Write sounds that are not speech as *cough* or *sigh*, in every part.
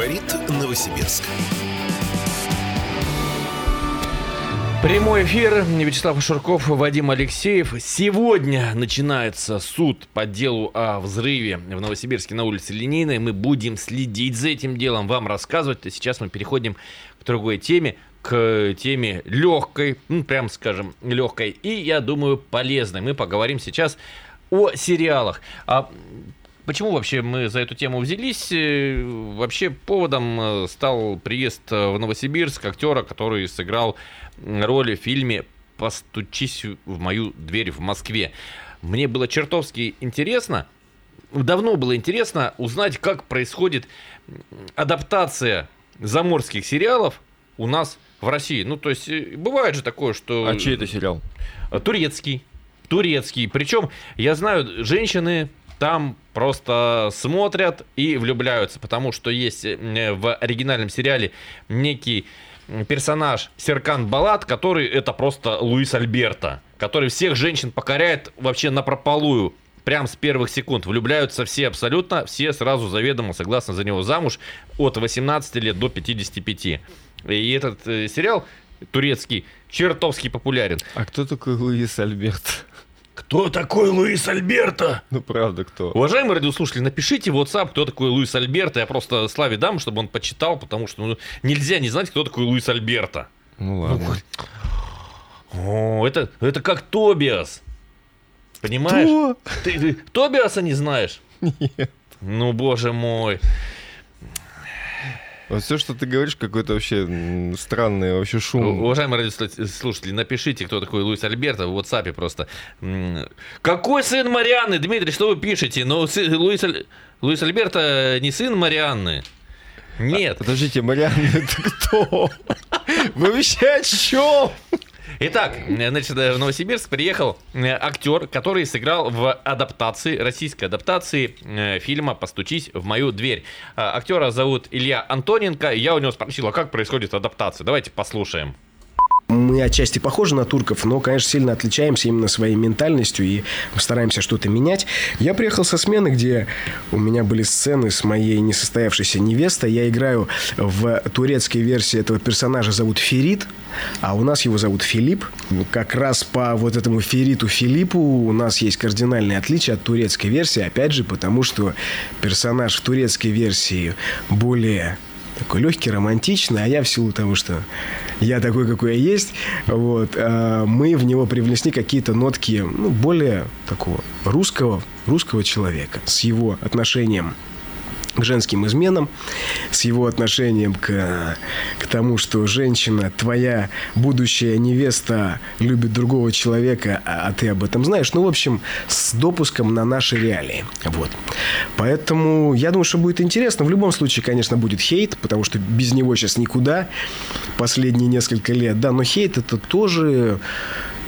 Говорит Новосибирск. Прямой эфир. Вячеслав Шурков, Вадим Алексеев. Сегодня начинается суд по делу о взрыве в Новосибирске на улице Линейной. Мы будем следить за этим делом, вам рассказывать. А сейчас мы переходим к другой теме к теме легкой, ну, прям скажем, легкой и, я думаю, полезной. Мы поговорим сейчас о сериалах. А Почему вообще мы за эту тему взялись? Э, вообще поводом э, стал приезд в Новосибирск актера, который сыграл роль в фильме «Постучись в мою дверь в Москве». Мне было чертовски интересно, давно было интересно узнать, как происходит адаптация заморских сериалов у нас в России. Ну, то есть, э, бывает же такое, что... А чей это сериал? Турецкий. Турецкий. Причем, я знаю, женщины там просто смотрят и влюбляются, потому что есть э, в оригинальном сериале некий персонаж Серкан Балат, который это просто Луис Альберто, который всех женщин покоряет вообще на прополую. Прям с первых секунд влюбляются все абсолютно, все сразу заведомо согласны за него замуж от 18 лет до 55. И этот э, сериал турецкий чертовски популярен. А кто такой Луис Альберто? Кто такой Луис Альберто? Ну, правда, кто? Уважаемые радиослушатели, напишите в WhatsApp, кто такой Луис Альберто. Я просто Славе дам, чтобы он почитал, потому что ну, нельзя не знать, кто такой Луис Альберто. Ну, ладно. О, это, это как Тобиас. Понимаешь? Кто? Ты, ты Тобиаса не знаешь? *laughs* Нет. Ну, боже мой. Вот все, что ты говоришь, какой-то вообще странный вообще шум. Уважаемые радиослушатели, напишите, кто такой Луис Альберто в WhatsApp просто. Какой сын Марианны? Дмитрий, что вы пишете? Ну, сы- Луис, Аль- Луис Альберто не сын Марианны. Нет. Подождите, Марианна, это кто? Вы вообще о чем? Итак, значит, э, в Новосибирск приехал э, актер, который сыграл в адаптации, российской адаптации э, фильма «Постучись в мою дверь». Актера зовут Илья Антоненко. Я у него спросил, а как происходит адаптация? Давайте послушаем. Мы отчасти похожи на турков, но, конечно, сильно отличаемся именно своей ментальностью и стараемся что-то менять. Я приехал со смены, где у меня были сцены с моей несостоявшейся невестой. Я играю в турецкой версии этого персонажа зовут Ферит, а у нас его зовут Филипп. Как раз по вот этому Фериту Филиппу у нас есть кардинальное отличие от турецкой версии, опять же, потому что персонаж в турецкой версии более такой легкий, романтичный, а я в силу того, что я такой, какой я есть, вот, а, мы в него привнесли какие-то нотки, ну, более такого русского, русского человека с его отношением к женским изменам, с его отношением к, к тому, что женщина, твоя будущая невеста любит другого человека, а, а ты об этом знаешь. Ну, в общем, с допуском на наши реалии. Вот. Поэтому я думаю, что будет интересно. В любом случае, конечно, будет хейт, потому что без него сейчас никуда последние несколько лет. Да, но хейт это тоже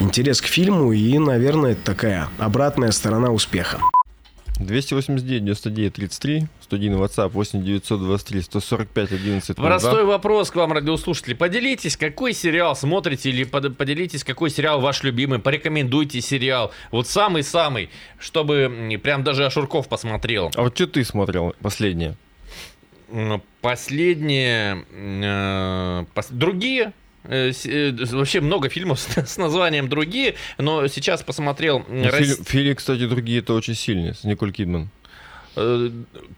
интерес к фильму и, наверное, такая обратная сторона успеха. 289 99 33 101 WhatsApp 8 923 145 11 Простой вопрос к вам, радиослушатели. Поделитесь, какой сериал смотрите или под- поделитесь, какой сериал ваш любимый. Порекомендуйте сериал. Вот самый-самый, чтобы прям даже Ашурков посмотрел. А вот что ты смотрел последнее? М, Последние... э, пос- Другие вообще много фильмов *laughs* с, названием другие, но сейчас посмотрел м, Ну, Фильм, фильм, кстати, другие это очень сильные, с Николь Кидман.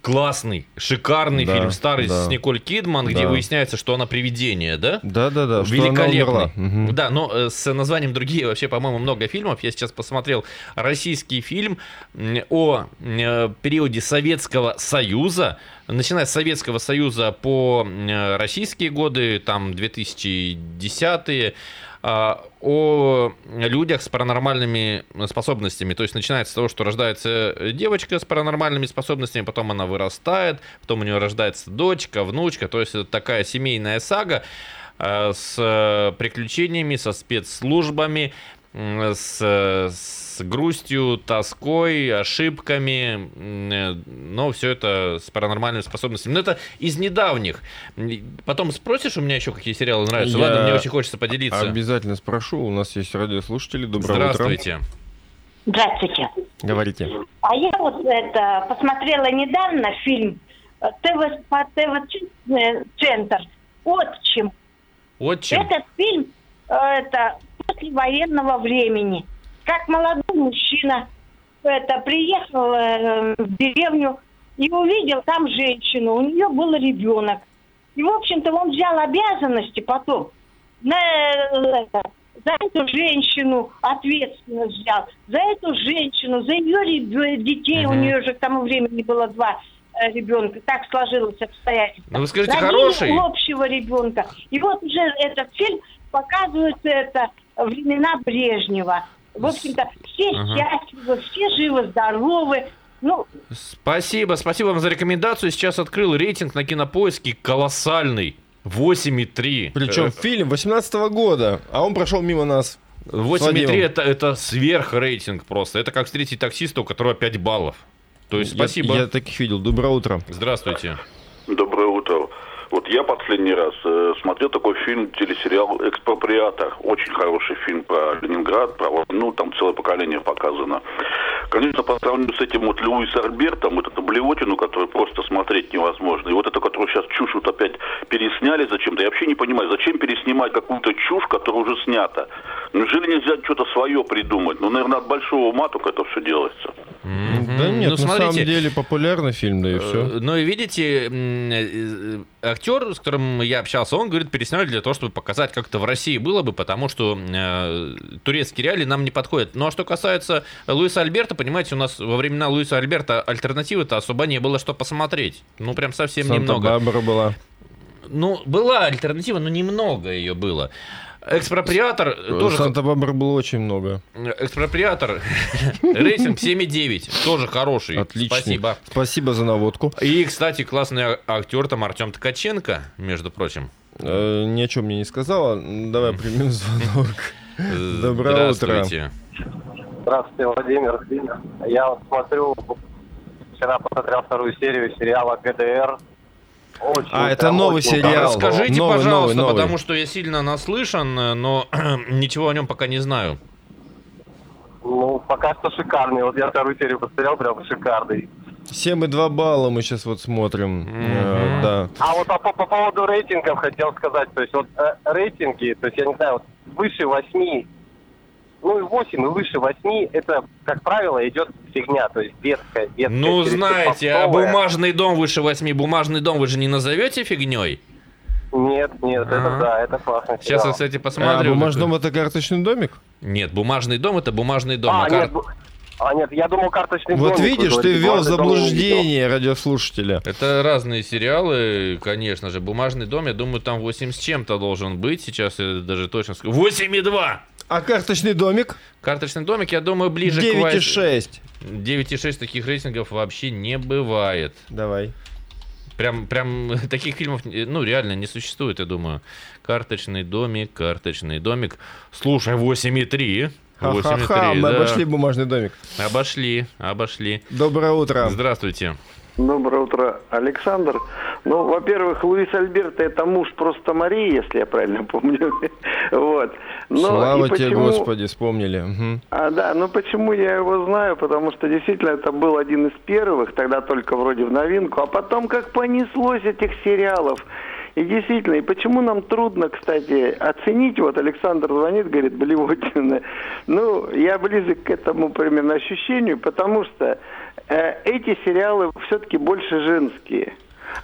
Классный, шикарный Да, фильм старый да. с Николь Кидман, где Да. выясняется, что она привидение, да? Да-да-да, что она Великолепный. Мгм. Да, но э, с названием другие вообще, по-моему, много фильмов. Я сейчас посмотрел российский фильм о э, периоде Советского Союза. Начиная с Советского Союза по э, российские годы, там 2010-е, а, о людях с паранормальными способностями. То есть начинается с того, что рождается девочка с паранормальными способностями, потом она вырастает, потом у нее рождается дочка, внучка. То есть это такая семейная сага э, с э, приключениями, со спецслужбами, с, с грустью, тоской, ошибками, э, но все это с паранормальными способностями. Но это из недавних. Потом спросишь у меня еще, какие сериалы нравятся? Я Ладно, мне очень хочется поделиться. Обязательно спрошу, у нас есть радиослушатели. Доброе Здравствуйте. Здравствуйте. утро. Говорите. А я вот это посмотрела недавно фильм ТВ, по ТВ-центр «Отчим». Отчим. Этот фильм э, это после военного времени. Как молодой мужчина это приехал э, в деревню и увидел там женщину. У нее был ребенок. И, в общем-то, он взял обязанности потом на, э, за эту женщину ответственность взял. За эту женщину, за ее детей. У Мгм. нее же к тому времени было два э, ребенка. Так сложилось обстоятельство. Ну, вы скажите, хороший? общего ребенка. И вот уже этот фильм показывает это времена Брежнева. В общем-то, все Ага. счастливы, все живы-здоровы. Ну, Спасибо, спасибо вам за рекомендацию. Сейчас открыл рейтинг на кинопоиске колоссальный. 8,3. Причем Э, фильм 18 года, а он прошел мимо нас. 8,3 Вадимом. это, это сверхрейтинг просто. Это как встретить таксиста, у которого 5 баллов. То есть Я- спасибо. Я, таких видел. Доброе утро. Здравствуйте. Доброе утро. Вот я последний раз э, смотрел такой фильм, телесериал «Экспроприатор». Очень хороший фильм про Ленинград, про войну, там целое поколение показано. Конечно, по сравнению с этим вот Льюис Альбертом, вот эту блевотину, которую просто смотреть невозможно, и вот это, которую сейчас чушь вот опять пересняли зачем-то, я вообще не понимаю, зачем переснимать какую-то чушь, которая уже снята? Неужели нельзя что-то свое придумать? Ну, наверное, от большого ума только это все делается. Мгм. Да нет, Ну, на самом смотрите, деле популярный фильм, да и Э, все. Ну и видите, м, э, актер, с которым я общался, он говорит, пересняли для того, чтобы показать, как это в России было бы, потому что э, турецкие реалии нам не подходят. Ну а что касается Луиса Альберта, понимаете, у нас во времена Луиса Альберта альтернативы-то особо не было, что посмотреть. Ну прям совсем немного. Санта-Барбара была. Ну, была альтернатива, но немного ее было. Экспроприатор тоже... Санта-Барбара было очень много. Экспроприатор, *laughs* рейтинг 7,9, тоже хороший. Отлично. Спасибо. Спасибо за наводку. И, кстати, классный актер там Артем Ткаченко, между прочим. Э, ни о чем мне не сказала. Давай примем звонок. *laughs* Э, Доброе утро. Здравствуйте. Владимир. Я вот смотрю, вчера посмотрел вторую серию сериала ГДР. Очень, А, это новый очень сериал. Расскажите, Новый, пожалуйста, новый, новый. потому что я сильно наслышан, э, но *clears throat* ничего о нем пока не знаю. Ну, пока что шикарный. Вот я вторую серию посмотрел, прям шикарный. 7,2 балла мы сейчас вот смотрим. Э, Мгм. Да. А вот по, по- по поводу рейтингов хотел сказать. То есть вот э, рейтинги, то есть я не знаю, вот выше 8, ну и 8, и выше 8, это, как правило, идет фигня. То есть детская, детская. Ну, знаете, а бумажный дом выше восьми, бумажный дом вы же не назовете фигней? Нет, нет, Ага. это да, это классный Сейчас я, кстати, А посмотрю. бумажный дом это карточный домик? Нет, бумажный дом это бумажный дом. А, а кар- нет, а, нет, я думал карточный Вот домик, видишь, ты ввел заблуждение радиослушателя. Это разные сериалы, конечно же. Бумажный дом, я думаю, там 8 с чем-то должен быть. Сейчас я даже точно скажу. 8,2! А карточный домик? Карточный домик, я думаю, ближе к 9,6. 9,6 таких рейтингов вообще не бывает. Давай. Прям, прям *laughs* таких фильмов, ну, реально не существует, я думаю. Карточный домик, карточный домик. Слушай, 8,3. Ха-ха-ха, 8,3, мы да. обошли бумажный домик. Обошли, обошли. Доброе утро. Здравствуйте. Доброе утро, Александр. Ну, во-первых, Луис Альберто это муж просто Марии, если я правильно помню. *laughs* вот. Но Слава и тебе, почему- Господи, вспомнили. Мгм. А, да, ну почему я его знаю? Потому что действительно это был один из первых, тогда только вроде в новинку, а потом как понеслось этих сериалов. И действительно, и почему нам трудно, кстати, оценить, вот Александр звонит, говорит, блевотина. Ну, я близок к этому примерно ощущению, потому что э, эти сериалы все-таки больше женские.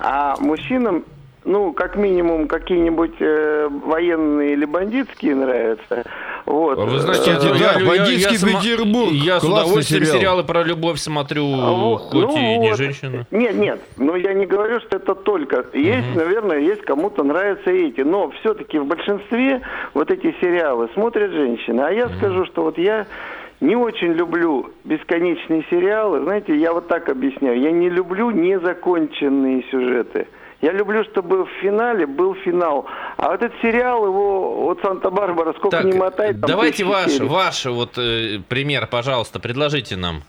А мужчинам, ну, как минимум, какие-нибудь э, военные или бандитские нравятся. Вот. Вы знаете, Кстати, я- да, я- я- «Бандитский я сма- Петербург». Я с удовольствием сериал. сериалы про любовь смотрю, А вот, хоть ну и не вот. женщина. Нет, нет, но я не говорю, что это только. Есть, наверное, есть кому-то нравятся эти, но все-таки в большинстве вот эти сериалы смотрят женщины. А я скажу, что вот я не очень люблю бесконечные сериалы. Знаете, я вот так объясняю. Я не люблю незаконченные сюжеты. Я люблю, чтобы в финале был финал. А вот этот сериал, его вот Санта-Барбара, сколько Так, не мотает, там давайте ваш, серий. ваш вот э, пример, пожалуйста, предложите нам.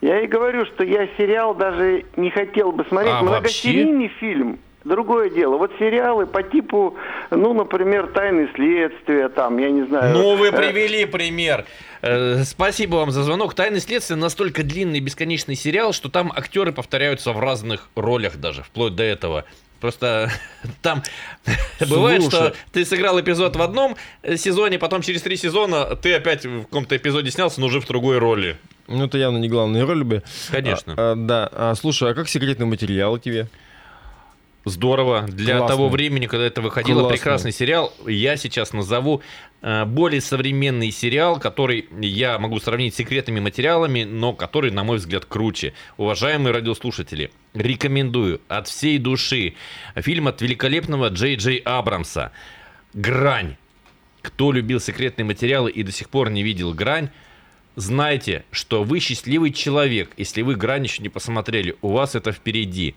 Я и говорю, что я сериал даже не хотел бы смотреть. А, Многосерийный фильм. Другое дело. Вот сериалы по типу, ну, например, «Тайны следствия», там, я не знаю. Ну, вы э, привели пример. Э, Спасибо вам за звонок. «Тайны следствия» настолько длинный и бесконечный сериал, что там актеры повторяются в разных ролях даже, вплоть до этого. Просто *laughs* там *laughs* бывает, что Слушай. ты сыграл эпизод в одном сезоне, потом через три сезона ты опять в каком-то эпизоде снялся, но уже в другой роли. Ну, это явно не главные роли бы. Конечно. А, а, да. А, слушай, а как секретный материал тебе? Здорово. Для Классно. того времени, когда это выходило, Классно. прекрасный сериал. Я сейчас назову э, более современный сериал, который я могу сравнить с секретными материалами, но который, на мой взгляд, круче. Уважаемые радиослушатели, рекомендую от всей души фильм от великолепного Джей Джей Абрамса «Грань». Кто любил секретные материалы и до сих пор не видел «Грань», знайте, что вы счастливый человек, если вы «Грань» еще не посмотрели. У вас это впереди.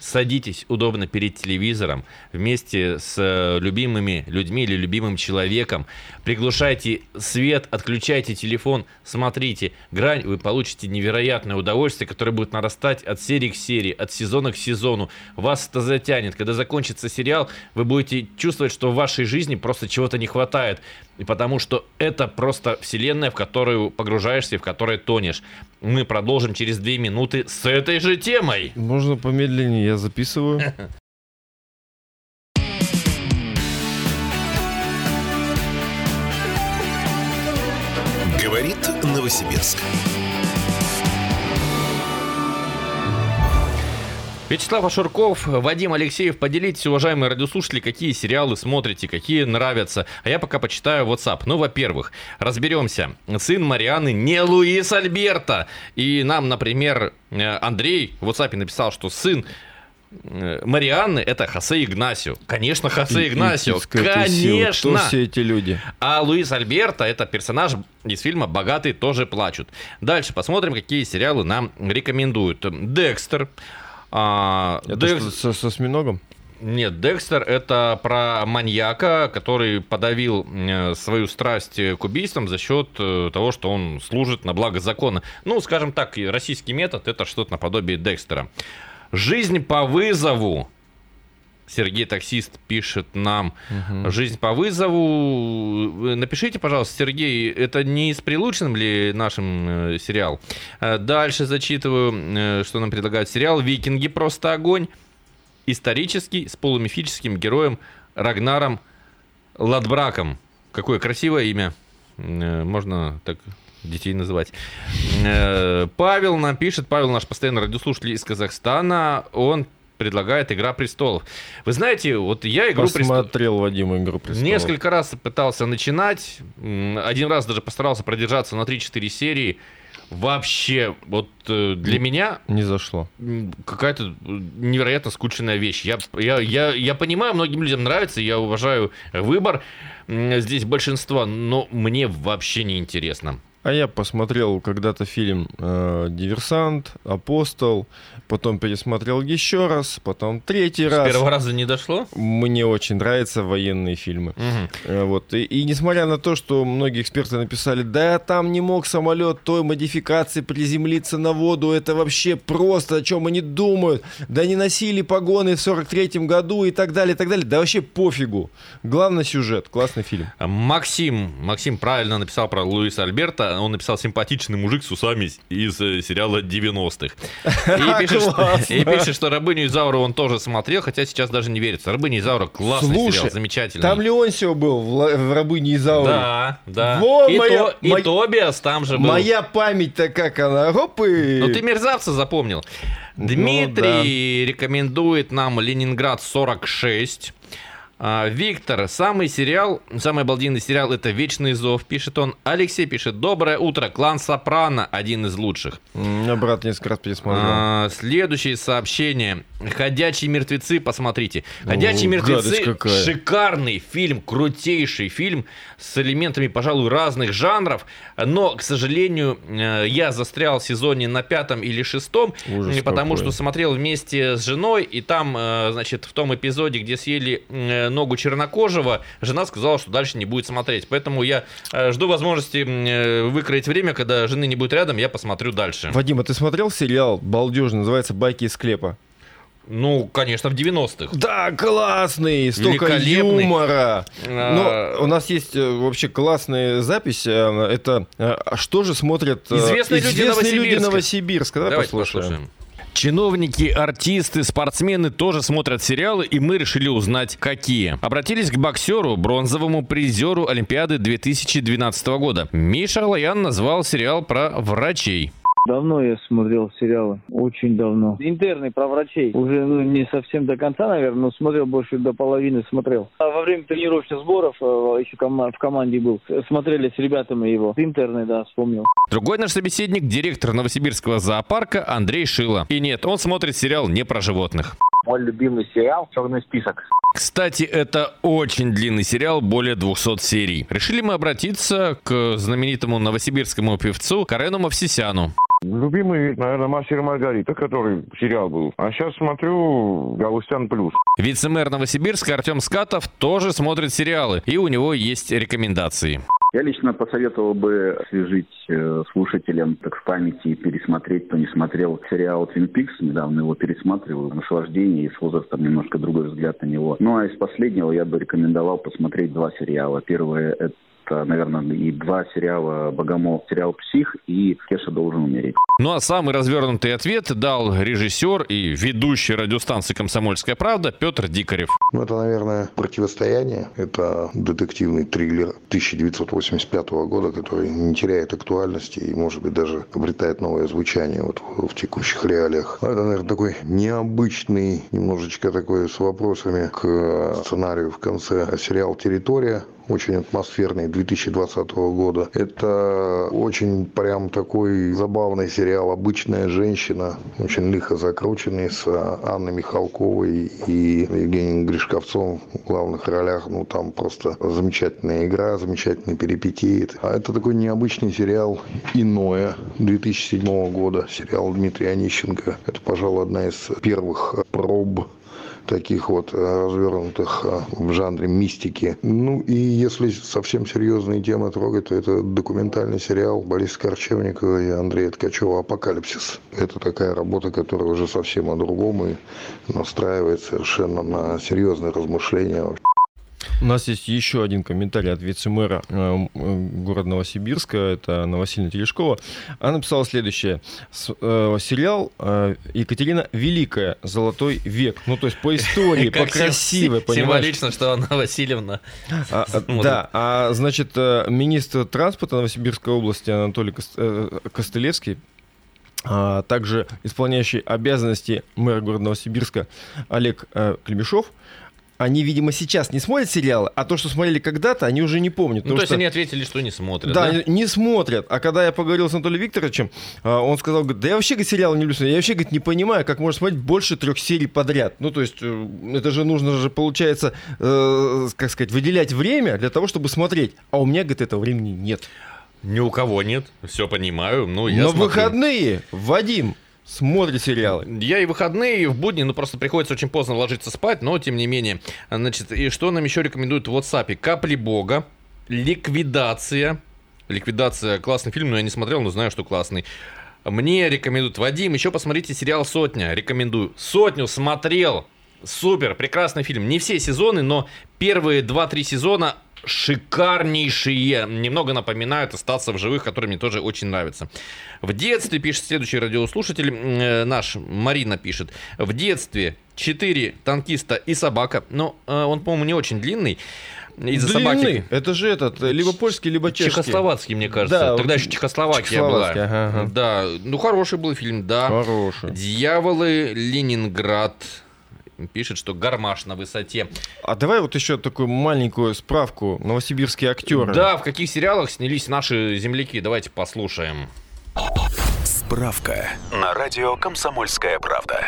Садитесь удобно перед телевизором вместе с э, любимыми людьми или любимым человеком. Приглушайте свет, отключайте телефон, смотрите грань, вы получите невероятное удовольствие, которое будет нарастать от серии к серии, от сезона к сезону. Вас это затянет. Когда закончится сериал, вы будете чувствовать, что в вашей жизни просто чего-то не хватает. И потому что это просто вселенная, в которую погружаешься и в которой тонешь. Мы продолжим через две минуты с этой же темой. Можно помедленнее, я записываю. *laughs* Говорит Новосибирск. Вячеслав Ашурков, Вадим Алексеев, поделитесь, уважаемые радиослушатели, какие сериалы смотрите, какие нравятся. А я пока почитаю WhatsApp. Ну, во-первых, разберемся. Сын Марианы не Луис Альберто. И нам, например, э, Андрей в WhatsApp написал, что сын э, Марианны это Хосе Игнасио. Конечно, Хосе Игнасио. Конечно. Кто все эти люди? А Луис Альберто это персонаж из фильма «Богатые тоже плачут». Дальше посмотрим, какие сериалы нам рекомендуют. Декстер. А, Это Декс- что, со, со осьминогом? Нет, Декстер это про маньяка, который подавил э, свою страсть к убийствам за счет э, того, что он служит на благо закона. Ну, скажем так, российский метод это что-то наподобие Декстера. Жизнь по вызову. Сергей Таксист пишет нам «Жизнь по вызову». Вы Напишите, пожалуйста, Сергей, это не с прилученным ли нашим э, сериал? Э, Дальше зачитываю, э, что нам предлагают сериал «Викинги. Просто огонь». Исторический, с полумифическим героем Рагнаром Ладбраком. Какое красивое имя. Э, Можно так детей называть. Э, Павел нам пишет, Павел наш постоянный радиослушатель из Казахстана, он предлагает «Игра престолов». Вы знаете, вот я «Игру престолов» Посмотрел Вадим «Игру престолов». несколько раз пытался начинать, один раз даже постарался продержаться на 3-4 серии. Вообще, вот э, для меня Не зашло. какая-то э, невероятно скучная вещь. Я, я, я, я понимаю, многим людям нравится, я уважаю выбор здесь большинства, но мне вообще не интересно. А я посмотрел когда-то фильм э, «Диверсант», «Апостол», потом пересмотрел еще раз, потом третий С раз. первого раза не дошло? Мне очень нравятся военные фильмы. Э, Вот. И, и несмотря на то, что многие эксперты написали, да там не мог самолет той модификации приземлиться на воду, это вообще просто, о чем они думают, да не носили погоны в 43-м году и так далее, и так далее, да вообще пофигу. Главный сюжет, классный фильм. Максим, Максим правильно написал про Луиса Альберта. Он написал симпатичный мужик с усами из э, сериала 90-х. *laughs* И пишет, что, и пишет, что Рабыню Изауру он тоже смотрел, хотя сейчас даже не верится. Рабыня Изаура классный Слушай, сериал, замечательный. Там Леонсио был в, в «Рабыне Изауре». Да, да. Во, и, моя- То- и мой- Тобиас там же был. Моя память-то как она, хоп и... Ну ты мерзавца запомнил. Ну, Дмитрий рекомендует нам Ленинград 46. А, Виктор, самый сериал, самый обалденный сериал это Вечный зов, пишет он. Алексей пишет, доброе утро, клан Сопрано, один из лучших. Меня брат несколько раз пересмотрел. А, следующее сообщение. Ходячие мертвецы, посмотрите. Ходячие О, мертвецы шикарный фильм, крутейший фильм с элементами, пожалуй, разных жанров. Но, к сожалению, э, я застрял в сезоне на пятом или шестом, Ужас э, потому какой. что смотрел вместе с женой, и там, э, значит, в том эпизоде, где съели ногу чернокожего, жена сказала, что дальше не будет смотреть. Поэтому я э, жду возможности э, выкроить время, когда жены не будет рядом, я посмотрю дальше. Вадим, а ты смотрел сериал балдежный, называется «Байки из склепа»? Ну, конечно, в 90-х. Да, классный, столько юмора. А, Ну, у нас есть э, вообще классная запись. Это а что же смотрят э, Известные люди Новосибирска. Новосибирска. Давай Давайте послушаем. послушаем. Чиновники, артисты, спортсмены тоже смотрят сериалы, и мы решили узнать, какие. Обратились к боксеру, бронзовому призеру Олимпиады 2012 года. Миша Алаян назвал сериал про врачей. Давно я смотрел сериалы, очень давно. Интерны про врачей. Уже ну, не совсем до конца, наверное, но смотрел больше до половины смотрел. А во время тренировочных сборов, э, еще кома- в команде был, э, смотрели с ребятами его. Интерны, да, вспомнил. Другой наш собеседник – директор Новосибирского зоопарка Андрей Шила. И нет, он смотрит сериал не про животных. Мой любимый сериал «Черный список». Кстати, это очень длинный сериал, более 200 серий. Решили мы обратиться к знаменитому новосибирскому певцу Карену Мавсисяну. Любимый, наверное, «Мастер и Маргарита», который сериал был. А сейчас смотрю «Галустян плюс». Вице-мэр Новосибирска Артем Скатов тоже смотрит сериалы, и у него есть рекомендации. Я лично посоветовал бы освежить э, слушателям, так в памяти, и пересмотреть, кто не смотрел сериал «Твин Пикс». Недавно его пересматривал. Наслаждение и с возрастом немножко другой взгляд на него. Ну а из последнего я бы рекомендовал посмотреть два сериала. Первое – это наверное, и два сериала «Богомол», сериал «Псих» и «Кеша должен умереть». Ну а самый развернутый ответ дал режиссер и ведущий радиостанции «Комсомольская правда» Петр Дикарев. Ну, это, наверное, «Противостояние». Это детективный триллер 1985 года, который не теряет актуальности и, может быть, даже обретает новое звучание вот в, текущих реалиях. Ну, Это, наверное, такой необычный, немножечко такой с вопросами к сценарию в конце сериал «Территория». Очень атмосферный 2020 года. Это очень прям такой забавный сериал «Обычная женщина», очень лихо закрученный с Анной Михалковой и Евгением Гришковцом в главных ролях. Ну, там просто замечательная игра, замечательный перипетии. А это такой необычный сериал «Иное» 2007 года, сериал Дмитрия Онищенко. Это, пожалуй, одна из первых проб таких вот э, развернутых э, в жанре мистики. Ну и если совсем серьезные темы трогать, то это документальный сериал Бориса Корчевникова и Андрея Ткачева «Апокалипсис». Это такая работа, которая уже совсем о другом и настраивает совершенно на серьезные размышления. У нас есть еще один комментарий от вице-мэра э, э, города Новосибирска, это Анна Васильевна Терешкова. Она написала следующее. Э, сериал Екатерина Великая, Золотой век. Ну, то есть по истории, *laughs* по красивой, понимаешь? Символично, что Анна Васильевна А, а, да, а значит, министр транспорта Новосибирской области Анатолий Кос- Костылевский, а также исполняющий обязанности мэра города Новосибирска Олег э, Клебешов, они, видимо, сейчас не смотрят сериалы, а то, что смотрели когда-то, они уже не помнят. Ну, то есть что- они ответили, что не смотрят, да, да? не смотрят. А когда я поговорил с Анатолием Викторовичем, а, он сказал, говорит, да я вообще говорит, сериалы не люблю. Я вообще говорит, не понимаю, как можно смотреть больше трех серий подряд. Ну, то есть, э, это же нужно же, получается, э, как сказать, выделять время для того, чтобы смотреть. А у меня, говорит, этого времени нет. Ни у кого нет, все понимаю. Ну, я На смотрю. выходные Вадим смотрит сериалы. Я и выходные, и в будни, ну просто приходится очень поздно ложиться спать, но тем не менее. Значит, и что нам еще рекомендуют в WhatsApp? Капли Бога, Ликвидация. Ликвидация классный фильм, но я не смотрел, но знаю, что классный. Мне рекомендуют. Вадим, еще посмотрите сериал Сотня. Рекомендую. Сотню смотрел. Супер, прекрасный фильм. Не все сезоны, но первые 2-3 сезона шикарнейшие. Немного напоминают «Остаться в живых», который мне тоже очень нравится. В детстве, пишет следующий радиослушатель, э, наш, Марина пишет, в детстве 4 танкиста и собака. Но э, он, по-моему, не очень длинный. Из-за собаки. Это же этот, э, либо польский, либо чешский. Чехословацкий, мне кажется. Да, Тогда еще Чехословакия была. Ага, ага. Да, ну хороший был фильм, да. Хороший. Дьяволы, Ленинград. Пишет, что гармаш на высоте. А давай вот еще такую маленькую справку. Новосибирские актеры. Да, в каких сериалах снялись наши земляки? Давайте послушаем. Справка на радио «Комсомольская правда».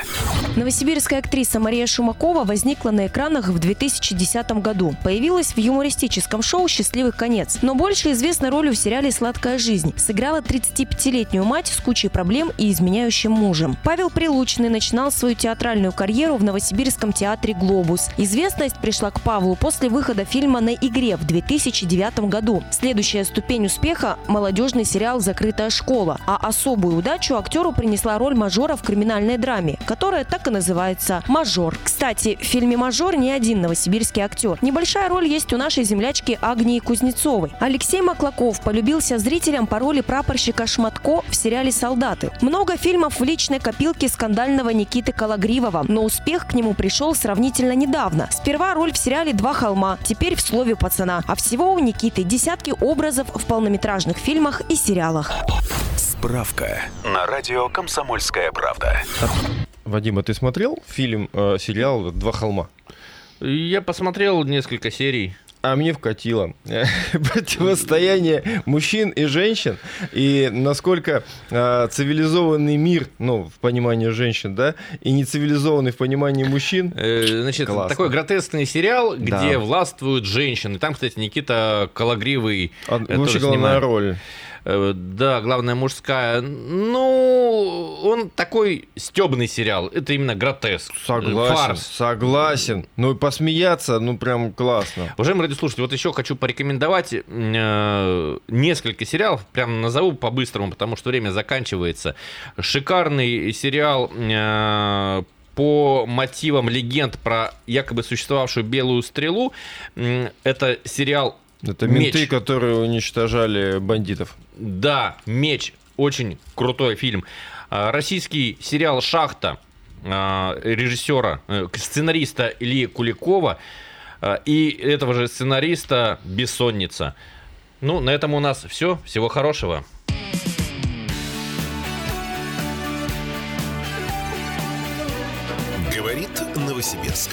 Новосибирская актриса Мария Шумакова возникла на экранах в 2010 году. Появилась в юмористическом шоу «Счастливый конец». Но больше известна ролью в сериале «Сладкая жизнь». Сыграла 35-летнюю мать с кучей проблем и изменяющим мужем. Павел Прилучный начинал свою театральную карьеру в Новосибирском театре «Глобус». Известность пришла к Павлу после выхода фильма «На игре» в 2009 году. Следующая ступень успеха – молодежный сериал «Закрытая школа», а особую удачу удачу актеру принесла роль мажора в криминальной драме, которая так и называется «Мажор». Кстати, в фильме «Мажор» не один новосибирский актер. Небольшая роль есть у нашей землячки Агнии Кузнецовой. Алексей Маклаков полюбился зрителям по роли прапорщика Шматко в сериале «Солдаты». Много фильмов в личной копилке скандального Никиты Калагривова, но успех к нему пришел сравнительно недавно. Сперва роль в сериале «Два холма», теперь в «Слове пацана». А всего у Никиты десятки образов в полнометражных фильмах и сериалах. Справка на радио «Комсомольская правда». Вадим, а ты смотрел фильм, э, сериал «Два холма»? Я посмотрел несколько серий. А мне вкатило *laughs* противостояние мужчин и женщин и насколько э, цивилизованный мир, ну, в понимании женщин, да, и нецивилизованный в понимании мужчин. Э, значит, Классно. такой гротескный сериал, где Да. властвуют женщины. Там, кстати, Никита Калагривый. А, тоже главная снимает. роль. Э, Да, главная мужская. Ну, он такой стебный сериал. Это именно гротеск. Согласен, Фарс. согласен. Ну и посмеяться, ну прям классно. Уважаемые радиослушатели, вот еще хочу порекомендовать э, несколько сериалов, прям назову по-быстрому, потому что время заканчивается. Шикарный сериал э, по мотивам легенд про якобы существовавшую белую стрелу. Это сериал Это «Меч». менты, которые уничтожали бандитов. Да, меч. Очень крутой фильм. А, Российский сериал Шахта а, режиссера, э, сценариста Ильи Куликова а, и этого же сценариста Бессонница. Ну, на этом у нас все. Всего хорошего. Говорит Новосибирск.